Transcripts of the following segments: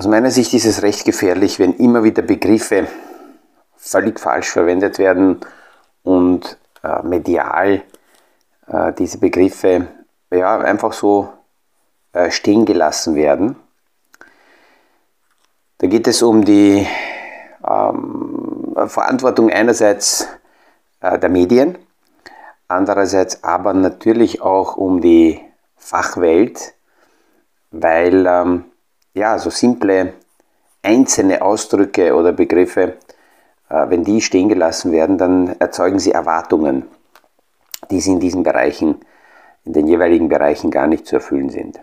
Aus meiner Sicht ist es recht gefährlich, wenn immer wieder Begriffe völlig falsch verwendet werden und äh, medial äh, diese Begriffe ja, einfach so äh, stehen gelassen werden. Da geht es um die ähm, Verantwortung einerseits äh, der Medien, andererseits aber natürlich auch um die Fachwelt, weil ähm, ja, so simple einzelne Ausdrücke oder Begriffe, äh, wenn die stehen gelassen werden, dann erzeugen sie Erwartungen, die sie in diesen Bereichen, in den jeweiligen Bereichen gar nicht zu erfüllen sind.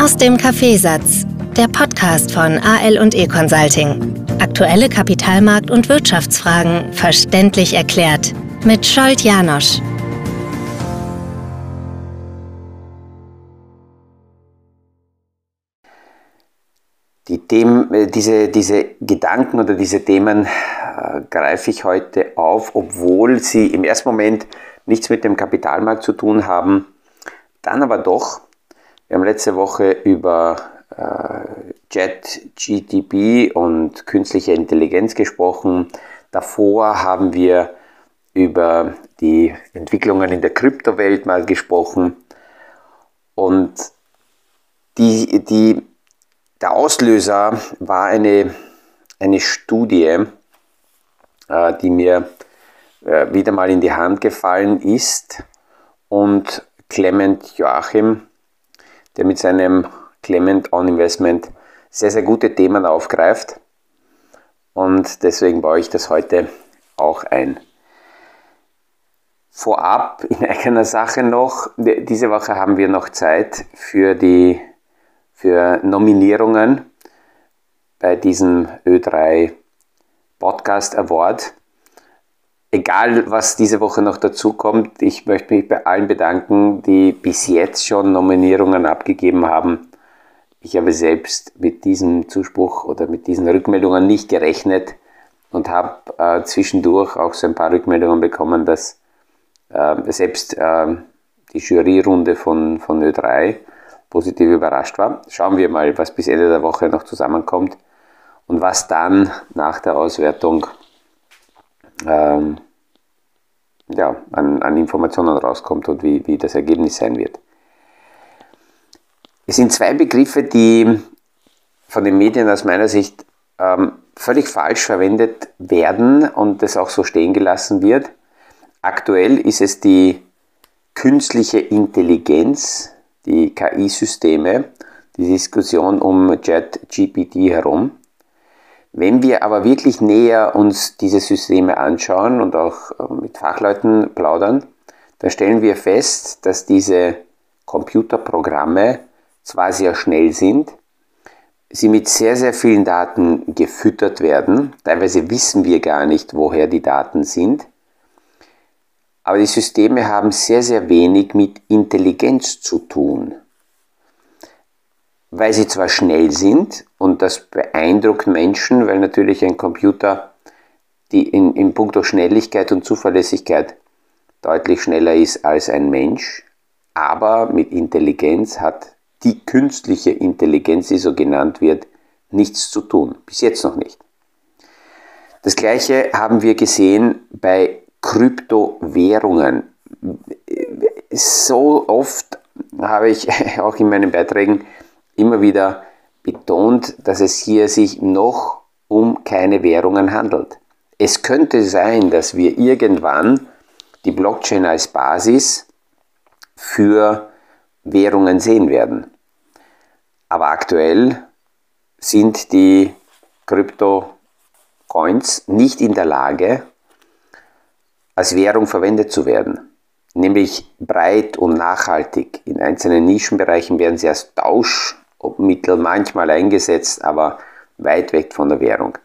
Aus dem Kaffeesatz, der Podcast von AL und E Consulting. Aktuelle Kapitalmarkt- und Wirtschaftsfragen verständlich erklärt mit Scholt Janosch. Die Themen, äh, diese, diese Gedanken oder diese Themen äh, greife ich heute auf, obwohl sie im ersten Moment nichts mit dem Kapitalmarkt zu tun haben, dann aber doch. Wir haben letzte Woche über äh, JetGTP und künstliche Intelligenz gesprochen. Davor haben wir über die Entwicklungen in der Kryptowelt mal gesprochen. Und die, die der Auslöser war eine, eine Studie, äh, die mir äh, wieder mal in die Hand gefallen ist und Clement Joachim, der mit seinem Clement On Investment sehr, sehr gute Themen aufgreift. Und deswegen baue ich das heute auch ein. Vorab in eigener Sache noch, diese Woche haben wir noch Zeit für die für Nominierungen bei diesem Ö3 Podcast Award. Egal, was diese Woche noch dazu kommt, ich möchte mich bei allen bedanken, die bis jetzt schon Nominierungen abgegeben haben. Ich habe selbst mit diesem Zuspruch oder mit diesen Rückmeldungen nicht gerechnet und habe äh, zwischendurch auch so ein paar Rückmeldungen bekommen, dass äh, selbst äh, die Juryrunde von, von Ö3 positiv überrascht war. Schauen wir mal, was bis Ende der Woche noch zusammenkommt und was dann nach der Auswertung ähm, ja, an, an, Informationen rauskommt und wie, wie das Ergebnis sein wird. Es sind zwei Begriffe, die von den Medien aus meiner Sicht ähm, völlig falsch verwendet werden und das auch so stehen gelassen wird. Aktuell ist es die künstliche Intelligenz, die KI-Systeme, die Diskussion um ChatGPT herum. Wenn wir aber wirklich näher uns diese Systeme anschauen und auch äh, mit Fachleuten plaudern, dann stellen wir fest, dass diese Computerprogramme zwar sehr schnell sind, sie mit sehr, sehr vielen Daten gefüttert werden. Teilweise wissen wir gar nicht, woher die Daten sind. Aber die Systeme haben sehr, sehr wenig mit Intelligenz zu tun. Weil sie zwar schnell sind und das beeindruckt Menschen, weil natürlich ein Computer die in, in puncto Schnelligkeit und Zuverlässigkeit deutlich schneller ist als ein Mensch, aber mit Intelligenz hat die künstliche Intelligenz, die so genannt wird, nichts zu tun. Bis jetzt noch nicht. Das gleiche haben wir gesehen bei Kryptowährungen. So oft habe ich auch in meinen Beiträgen immer wieder betont, dass es hier sich noch um keine Währungen handelt. Es könnte sein, dass wir irgendwann die Blockchain als Basis für Währungen sehen werden. Aber aktuell sind die Krypto-Coins nicht in der Lage, als Währung verwendet zu werden, nämlich breit und nachhaltig. In einzelnen Nischenbereichen werden sie als Tauschmittel manchmal eingesetzt, aber weit weg von der Währung.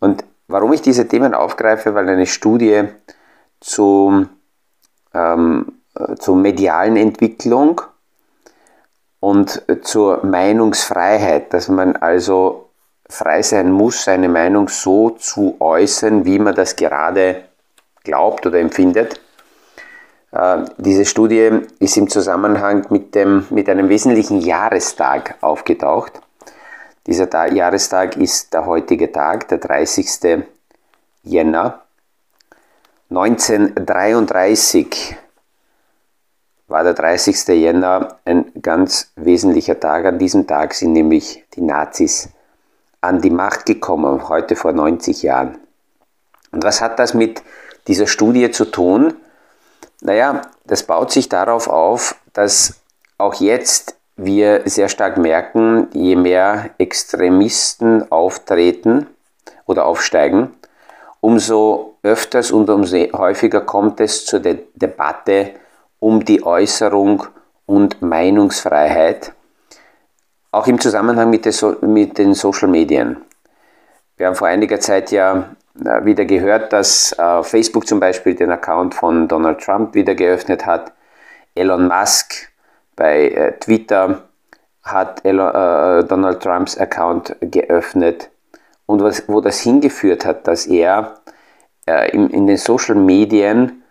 Und warum ich diese Themen aufgreife, weil eine Studie zum, ähm, zur medialen Entwicklung und zur Meinungsfreiheit, dass man also frei sein muss, seine Meinung so zu äußern, wie man das gerade glaubt oder empfindet, Äh, diese Studie ist im Zusammenhang mit, dem, mit einem wesentlichen Jahrestag aufgetaucht. Dieser Ta Jahrestag ist der heutige Tag, der 30. Jänner. 1933 war der 30. Jänner ein ganz wesentlicher Tag. An diesem Tag sind nämlich die Nazis an die Macht gekommen, heute vor 90 Jahren. Und was hat das mit dieser Studie zu tun? Naja, das baut sich darauf auf, dass auch jetzt wir sehr stark merken, je mehr Extremisten auftreten oder aufsteigen, umso öfters und umso häufiger kommt es zur De Debatte um die Äußerung und Meinungsfreiheit, auch im Zusammenhang mit, so mit den Social Medien. Wir haben vor einiger Zeit ja wieder gehört, dass äh, Facebook zum Beispiel den Account von Donald Trump wieder geöffnet hat. Elon Musk bei äh, Twitter hat Elon, Donald Trumps Account geöffnet. Und was, wo das hingeführt hat, dass er in, in den Social Medien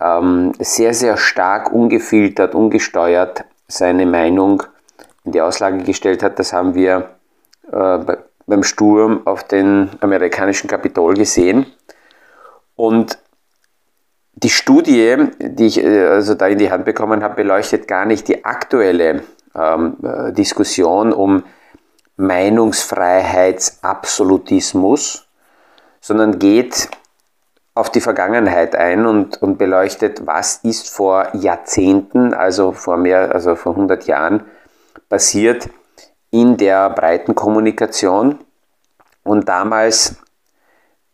ähm, sehr, sehr stark ungefiltert, ungesteuert seine Meinung in die Auslage gestellt hat, das haben wir äh, beim Sturm auf den amerikanischen Kapitol gesehen. Und die Studie, die ich äh, also da in die Hand bekommen habe, beleuchtet gar nicht die aktuelle ähm, äh, Diskussion um Meinungsfreiheitsabsolutismus, sondern geht auf die Vergangenheit ein und, und beleuchtet, was ist vor Jahrzehnten, also vor mehr, also vor 100 Jahren passiert in der breiten Kommunikation. Und damals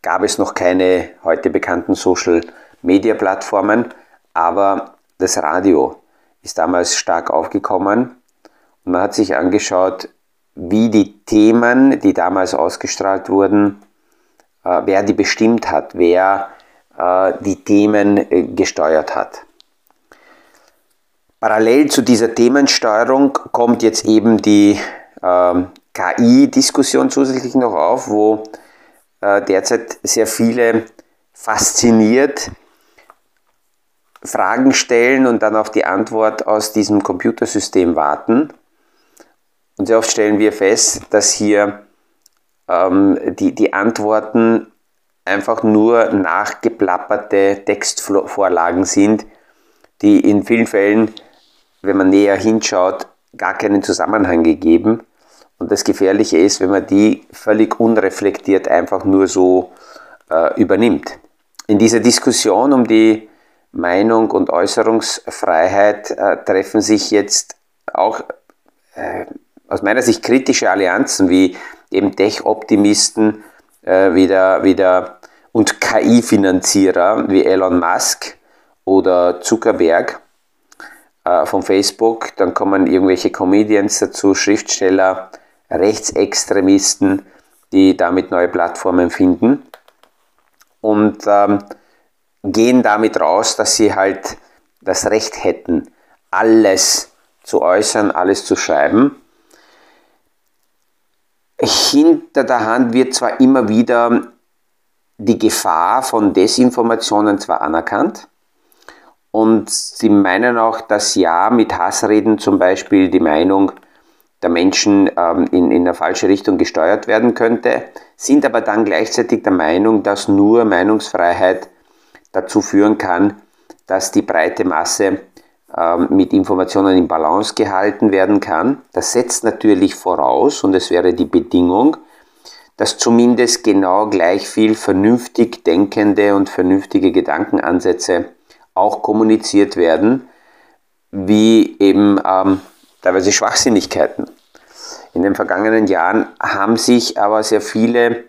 gab es noch keine heute bekannten Social-Media-Plattformen, aber das Radio ist damals stark aufgekommen und man hat sich angeschaut, wie die Themen, die damals ausgestrahlt wurden, äh, wer die bestimmt hat, wer äh, die Themen äh, gesteuert hat. Parallel zu dieser Themensteuerung kommt jetzt eben die ähm, KI-Diskussion zusätzlich noch auf, wo äh, derzeit sehr viele fasziniert Fragen stellen und dann auf die Antwort aus diesem Computersystem warten. Und sehr oft stellen wir fest, dass hier ähm, die, die Antworten einfach nur nachgeplapperte Textvorlagen sind, die in vielen Fällen, wenn man näher hinschaut, gar keinen Zusammenhang gegeben. Und das Gefährliche ist, wenn man die völlig unreflektiert einfach nur so äh, übernimmt. In dieser Diskussion um die Meinung und Äußerungsfreiheit äh, treffen sich jetzt auch äh, aus meiner Sicht kritische Allianzen wie eben Tech-Optimisten äh, wieder, wieder und KI-Finanzierer wie Elon Musk oder Zuckerberg äh, von Facebook. Dann kommen irgendwelche Comedians dazu, Schriftsteller, Rechtsextremisten, die damit neue Plattformen finden und ähm, gehen damit raus, dass sie halt das Recht hätten, alles zu äußern, alles zu schreiben. Hinter der Hand wird zwar immer wieder die Gefahr von Desinformationen zwar anerkannt und sie meinen auch, dass ja mit Hassreden zum Beispiel die Meinung der Menschen ähm, in, in eine falsche Richtung gesteuert werden könnte, sind aber dann gleichzeitig der Meinung, dass nur Meinungsfreiheit dazu führen kann, dass die breite Masse ähm, mit Informationen in Balance gehalten werden kann. Das setzt natürlich voraus, und es wäre die Bedingung, dass zumindest genau gleich viel vernünftig denkende und vernünftige Gedankenansätze auch kommuniziert werden, wie eben ähm, teilweise Schwachsinnigkeiten. In den vergangenen Jahren haben sich aber sehr viele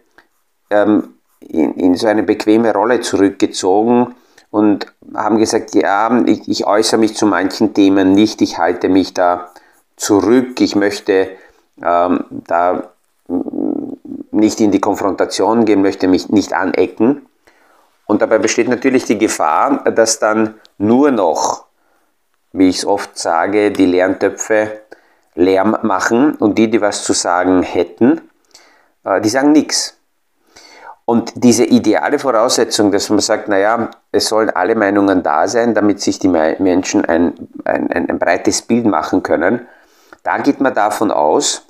ähm, in, in, so eine bequeme Rolle zurückgezogen und haben gesagt, ja, ich, ich äußere mich zu manchen Themen nicht, ich halte mich da zurück, ich möchte ähm, da nicht in die Konfrontation gehen, möchte mich nicht anecken. Und dabei besteht natürlich die Gefahr, dass dann nur noch, wie ich es oft sage, die Lerntöpfe Lärm machen und die, die was zu sagen hätten, äh, die sagen nichts. Und diese ideale Voraussetzung, dass man sagt, naja, es sollen alle Meinungen da sein, damit sich die Menschen ein, ein, ein, ein breites Bild machen können, da geht man davon aus,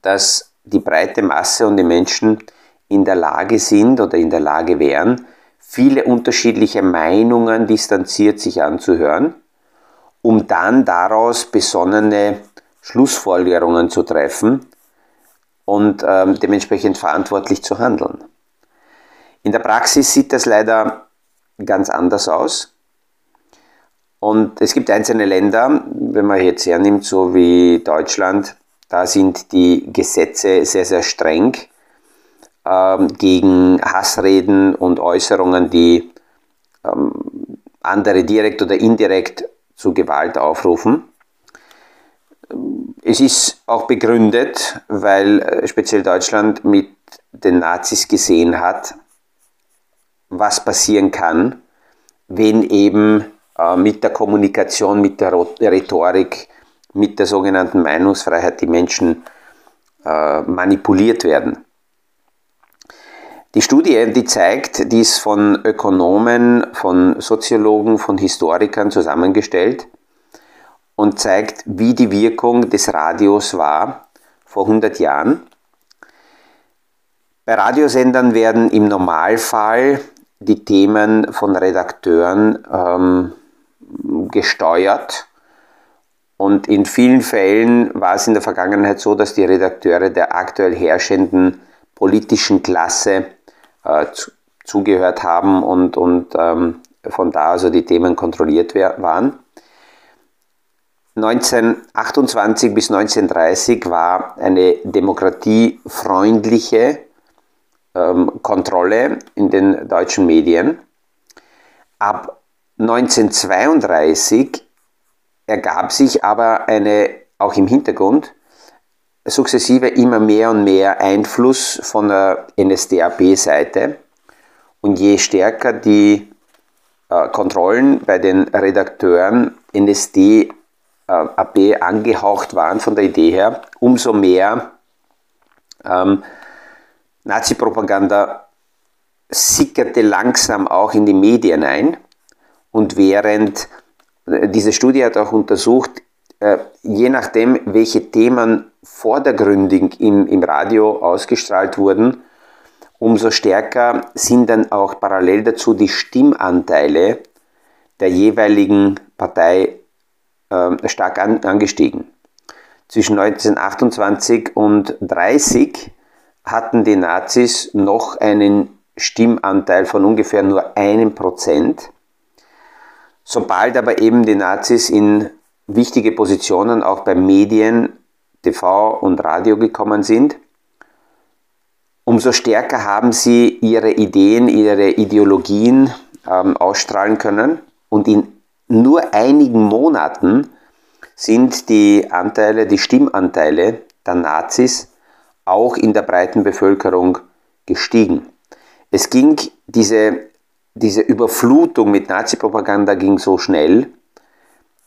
dass die breite Masse und die Menschen in der Lage sind oder in der Lage wären, viele unterschiedliche Meinungen distanziert sich anzuhören, um dann daraus besonnene Schlussfolgerungen zu treffen und ähm, dementsprechend verantwortlich zu handeln. In der Praxis sieht das leider ganz anders aus. Und es gibt einzelne Länder, wenn man jetzt hernimmt, so wie Deutschland, da sind die Gesetze sehr, sehr streng ähm, gegen Hassreden und Äußerungen, die ähm, andere direkt oder indirekt zu Gewalt aufrufen. Es ist auch begründet, weil äh, speziell Deutschland mit den Nazis gesehen hat, was passieren kann, wenn eben äh, mit der Kommunikation, mit der Rhetorik, mit der sogenannten Meinungsfreiheit die Menschen äh, manipuliert werden. Die Studie, die zeigt, die ist von Ökonomen, von Soziologen, von Historikern zusammengestellt und zeigt, wie die Wirkung des Radios war vor 100 Jahren. Bei Radiosendern werden im Normalfall die Themen von Redakteuren ähm, gesteuert. Und in vielen Fällen war es in der Vergangenheit so, dass die Redakteure der aktuell herrschenden politischen Klasse äh, zu, zugehört haben und, und ähm, von da also die Themen kontrolliert waren. 1928 bis 1930 war eine demokratiefreundliche ähm, Kontrolle in den deutschen Medien. Ab 1932 ergab sich aber eine, auch im Hintergrund, sukzessive immer mehr und mehr Einfluss von der NSDAP-Seite. Und je stärker die äh, Kontrollen bei den Redakteuren NSDAP angehaucht waren von der Idee her, umso mehr ähm, Nazi-Propaganda sickerte langsam auch in die Medien ein. Und während äh, diese Studie hat auch untersucht, äh, je nachdem, welche Themen vordergründig im, im Radio ausgestrahlt wurden, umso stärker sind dann auch parallel dazu die Stimmanteile der jeweiligen Partei äh, stark an, angestiegen. Zwischen 1928 und 1930 hatten die Nazis noch einen Stimmanteil von ungefähr nur einem Prozent. Sobald aber eben die Nazis in wichtige Positionen auch bei Medien, TV und Radio gekommen sind, umso stärker haben sie ihre Ideen, ihre Ideologien ähm, ausstrahlen können und in nur einigen Monaten sind die Anteile, die Stimmanteile der Nazis auch in der breiten Bevölkerung gestiegen. Es ging diese, diese Überflutung mit Nazi-Propaganda ging so schnell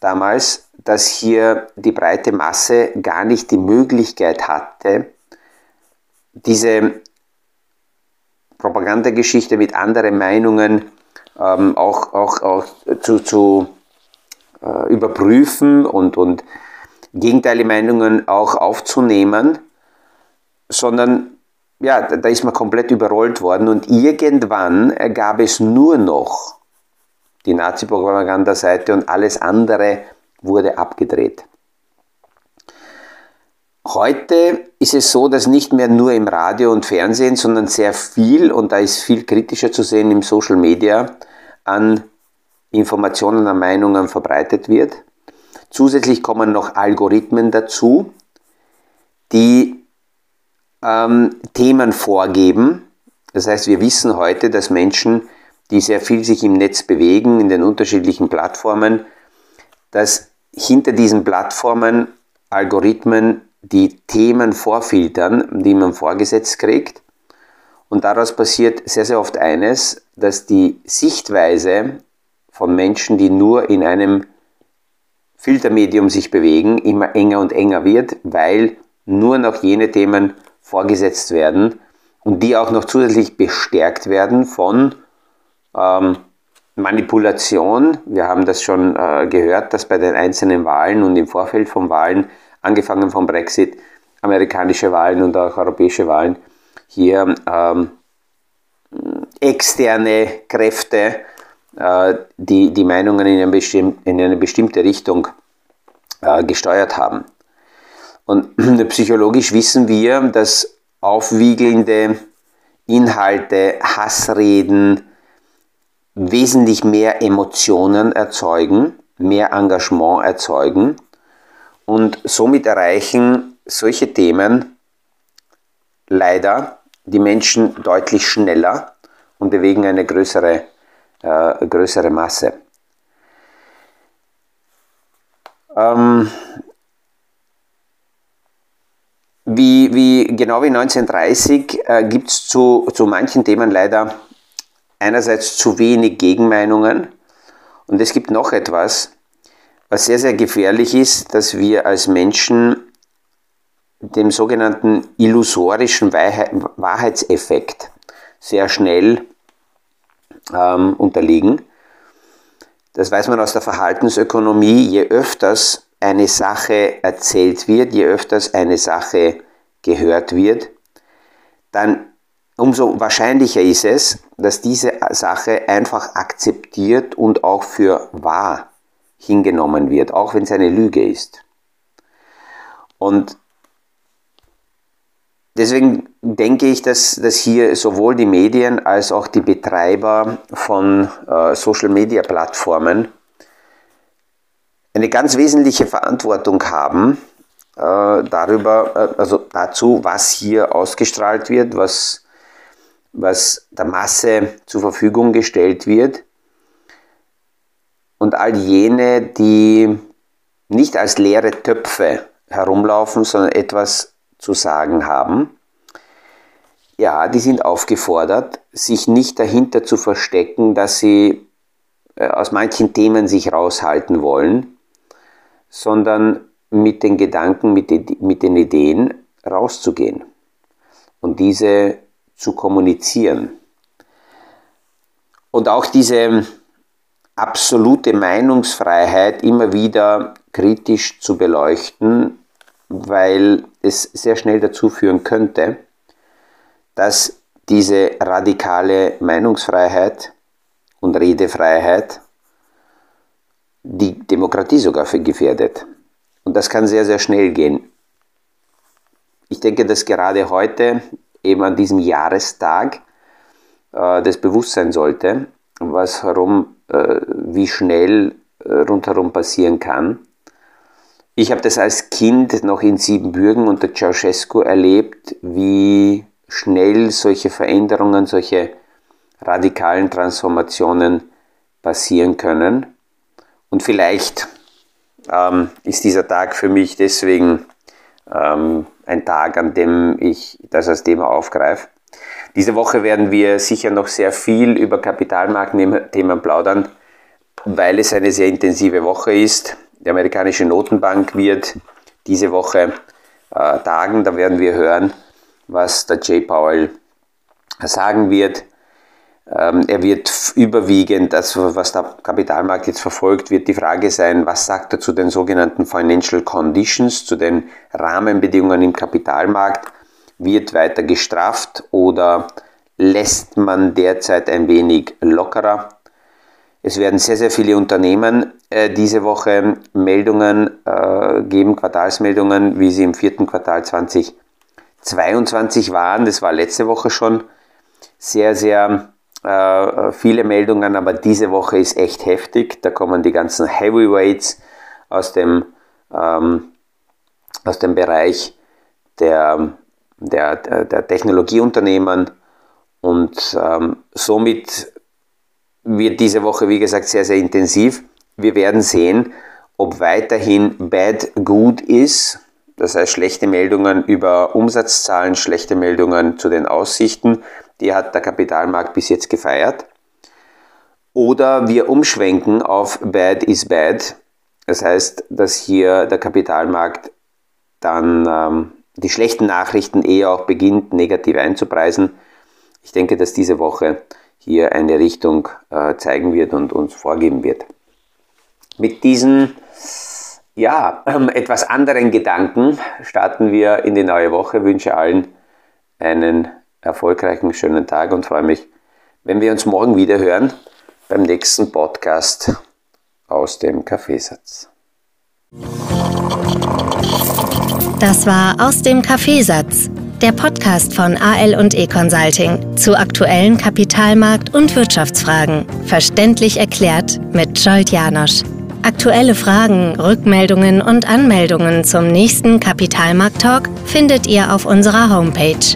damals, dass hier die breite Masse gar nicht die Möglichkeit hatte, diese Propagandageschichte mit anderen Meinungen ähm, auch, auch, auch zu, zu äh, überprüfen und, und gegenteilige Meinungen auch aufzunehmen sondern ja, da ist man komplett überrollt worden und irgendwann gab es nur noch die Nazi-Propaganda-Seite und alles andere wurde abgedreht. Heute ist es so, dass nicht mehr nur im Radio und Fernsehen, sondern sehr viel, und da ist viel kritischer zu sehen im Social Media, an Informationen, an Meinungen verbreitet wird. Zusätzlich kommen noch Algorithmen dazu, die ähm, Themen vorgeben. Das heißt, wir wissen heute, dass Menschen, die sehr viel sich im Netz bewegen, in den unterschiedlichen Plattformen, dass hinter diesen Plattformen Algorithmen die Themen vorfiltern, die man vorgesetzt kriegt. Und daraus passiert sehr, sehr oft eines, dass die Sichtweise von Menschen, die nur in einem Filtermedium sich bewegen, immer enger und enger wird, weil nur noch jene Themen vorgesetzt werden und die auch noch zusätzlich bestärkt werden von ähm, Manipulation. Wir haben das schon äh, gehört, dass bei den einzelnen Wahlen und im Vorfeld von Wahlen, angefangen vom Brexit, amerikanische Wahlen und auch europäische Wahlen, hier ähm, externe Kräfte äh, die, die Meinungen in eine, bestimm in eine bestimmte Richtung äh, gesteuert haben. Und psychologisch wissen wir, dass aufwiegelnde Inhalte, Hassreden wesentlich mehr Emotionen erzeugen, mehr Engagement erzeugen und somit erreichen solche Themen leider die Menschen deutlich schneller und bewegen eine größere, äh, größere Masse. Ähm, wie, wie, genau wie 1930 äh, gibt es zu, zu manchen Themen leider einerseits zu wenig Gegenmeinungen und es gibt noch etwas, was sehr, sehr gefährlich ist, dass wir als Menschen dem sogenannten illusorischen Wahrheitseffekt sehr schnell ähm, unterliegen. Das weiß man aus der Verhaltensökonomie. Je öfters eine Sache erzählt wird, je öfters eine Sache gehört wird, dann umso wahrscheinlicher ist es, dass diese Sache einfach akzeptiert und auch für wahr hingenommen wird, auch wenn es eine Lüge ist. Und Deswegen denke ich, dass, dass hier sowohl die Medien als auch die Betreiber von äh, Social-Media-Plattformen eine ganz wesentliche Verantwortung haben äh, darüber, äh, also dazu, was hier ausgestrahlt wird, was, was der Masse zur Verfügung gestellt wird. Und all jene, die nicht als leere Töpfe herumlaufen, sondern etwas zu sagen haben. Ja, die sind aufgefordert, sich nicht dahinter zu verstecken, dass sie äh, aus manchen Themen sich raushalten wollen, sondern mit den Gedanken, mit den, mit den Ideen rauszugehen und diese zu kommunizieren. Und auch diese absolute Meinungsfreiheit immer wieder kritisch zu beleuchten weil es sehr schnell dazu führen könnte, dass diese radikale Meinungsfreiheit und Redefreiheit die Demokratie sogar gefährdet. Und das kann sehr, sehr schnell gehen. Ich denke, dass gerade heute, eben an diesem Jahrestag, äh, das Bewusstsein sollte, was herum, äh, wie schnell äh, rundherum passieren kann ich habe das als Kind noch in Siebenbürgen unter Ceausescu erlebt, wie schnell solche Veränderungen, solche radikalen Transformationen passieren können. Und vielleicht ähm, ist dieser Tag für mich deswegen ähm, ein Tag, an dem ich das als Thema aufgreife. Diese Woche werden wir sicher noch sehr viel über Kapitalmarktthemen plaudern, weil es eine sehr intensive Woche ist. Die amerikanische Notenbank wird diese Woche äh, tagen. Da werden wir hören, was der Jay Powell sagen wird. Ähm, er wird überwiegend, das was der Kapitalmarkt jetzt verfolgt, wird die Frage sein, was sagt er zu den sogenannten Financial Conditions, zu den Rahmenbedingungen im Kapitalmarkt? Wird weiter gestrafft oder lässt man derzeit ein wenig lockerer? Es werden sehr, sehr viele Unternehmen äh, diese Woche Meldungen äh, geben, Quartalsmeldungen, wie sie im vierten Quartal 2022 waren. Das war letzte Woche schon sehr, sehr äh, viele Meldungen, aber diese Woche ist echt heftig. Da kommen die ganzen Heavyweights aus dem, ähm, aus dem Bereich der, der, der Technologieunternehmen und ähm, somit wird diese Woche, wie gesagt, sehr, sehr intensiv. Wir werden sehen, ob weiterhin bad gut ist, das heißt schlechte Meldungen über Umsatzzahlen, schlechte Meldungen zu den Aussichten, die hat der Kapitalmarkt bis jetzt gefeiert. Oder wir umschwenken auf bad is bad, das heißt, dass hier der Kapitalmarkt dann ähm, die schlechten Nachrichten eher auch beginnt, negativ einzupreisen. Ich denke, dass diese Woche hier eine Richtung äh, zeigen wird und uns vorgeben wird. Mit diesen ja, ähm, etwas anderen Gedanken starten wir in die neue Woche. Ich wünsche allen einen erfolgreichen, schönen Tag und freue mich, wenn wir uns morgen wieder hören beim nächsten Podcast aus dem Kaffeesatz. Das war aus dem Kaffeesatz, der Podcast von AL und E Consulting zu aktuellen Kapitalmarkt- und Wirtschaftsfragen, verständlich erklärt mit Scholt Janosch. Aktuelle Fragen, Rückmeldungen und Anmeldungen zum nächsten Kapitalmarkt-Talk findet ihr auf unserer Homepage